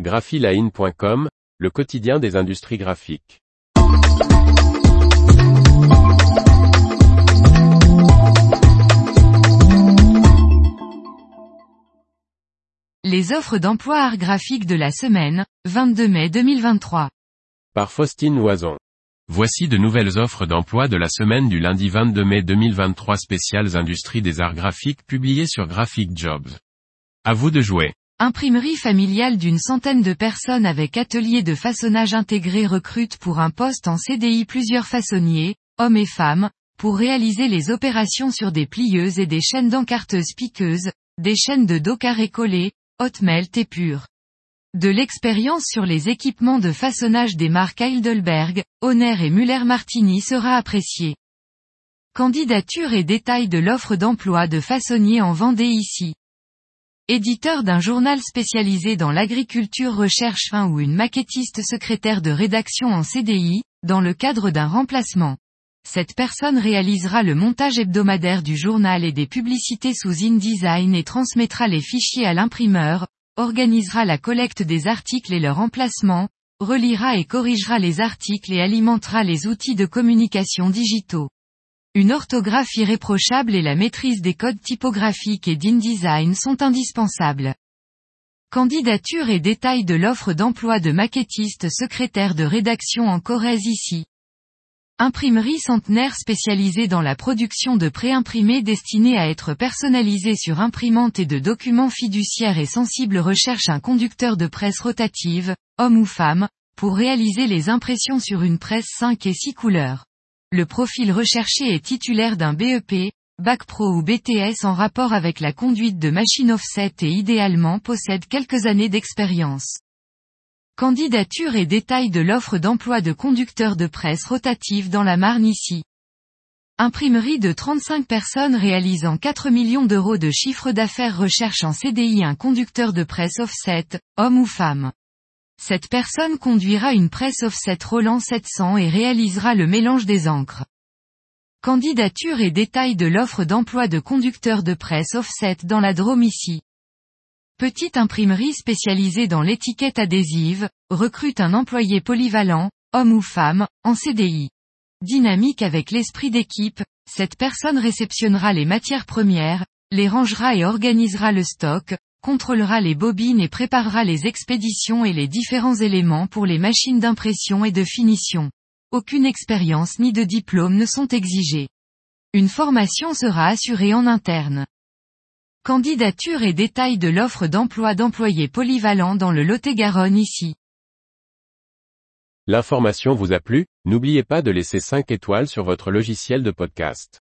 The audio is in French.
graphiline.com, le quotidien des industries graphiques. Les offres d'emploi art graphique de la semaine, 22 mai 2023. Par Faustine Loison. Voici de nouvelles offres d'emploi de la semaine du lundi 22 mai 2023 spéciales industries des arts graphiques publiées sur Graphic Jobs. À vous de jouer. Imprimerie familiale d'une centaine de personnes avec atelier de façonnage intégré recrute pour un poste en CDI plusieurs façonniers, hommes et femmes, pour réaliser les opérations sur des plieuses et des chaînes d'encarteuses piqueuses, des chaînes de dos carré collées, hot melt et pure. De l'expérience sur les équipements de façonnage des marques Heidelberg, Honner et Muller-Martini sera appréciée. Candidature et détails de l'offre d'emploi de façonnier en Vendée ici. Éditeur d'un journal spécialisé dans l'agriculture recherche un ou une maquettiste secrétaire de rédaction en CDI, dans le cadre d'un remplacement. Cette personne réalisera le montage hebdomadaire du journal et des publicités sous InDesign et transmettra les fichiers à l'imprimeur, organisera la collecte des articles et leur emplacement, relira et corrigera les articles et alimentera les outils de communication digitaux. Une orthographe irréprochable et la maîtrise des codes typographiques et d'InDesign sont indispensables. Candidature et détails de l'offre d'emploi de maquettiste secrétaire de rédaction en Corrèze ici. Imprimerie centenaire spécialisée dans la production de préimprimés destinés à être personnalisés sur imprimante et de documents fiduciaires et sensibles recherche un conducteur de presse rotative, homme ou femme, pour réaliser les impressions sur une presse 5 et 6 couleurs. Le profil recherché est titulaire d'un BEP, Bac Pro ou BTS en rapport avec la conduite de machine offset et idéalement possède quelques années d'expérience. Candidature et détails de l'offre d'emploi de conducteur de presse rotative dans la Marne ici. Imprimerie de 35 personnes réalisant 4 millions d'euros de chiffre d'affaires recherche en CDI un conducteur de presse offset, homme ou femme. Cette personne conduira une presse offset Roland 700 et réalisera le mélange des encres. Candidature et détails de l'offre d'emploi de conducteur de presse offset dans la Drôme ici. Petite imprimerie spécialisée dans l'étiquette adhésive, recrute un employé polyvalent, homme ou femme, en CDI. Dynamique avec l'esprit d'équipe, cette personne réceptionnera les matières premières, les rangera et organisera le stock, contrôlera les bobines et préparera les expéditions et les différents éléments pour les machines d'impression et de finition. Aucune expérience ni de diplôme ne sont exigés. Une formation sera assurée en interne. Candidature et détails de l'offre d'emploi d'employés polyvalents dans le Lot-et-Garonne ici. L'information vous a plu, n'oubliez pas de laisser 5 étoiles sur votre logiciel de podcast.